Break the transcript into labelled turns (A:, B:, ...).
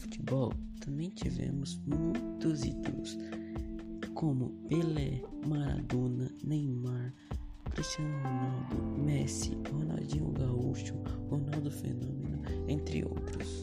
A: futebol, também tivemos muitos ídolos, como Pelé, Maradona, Neymar, Cristiano Ronaldo, Messi, Ronaldinho Gaúcho, Ronaldo Fenômeno, entre outros.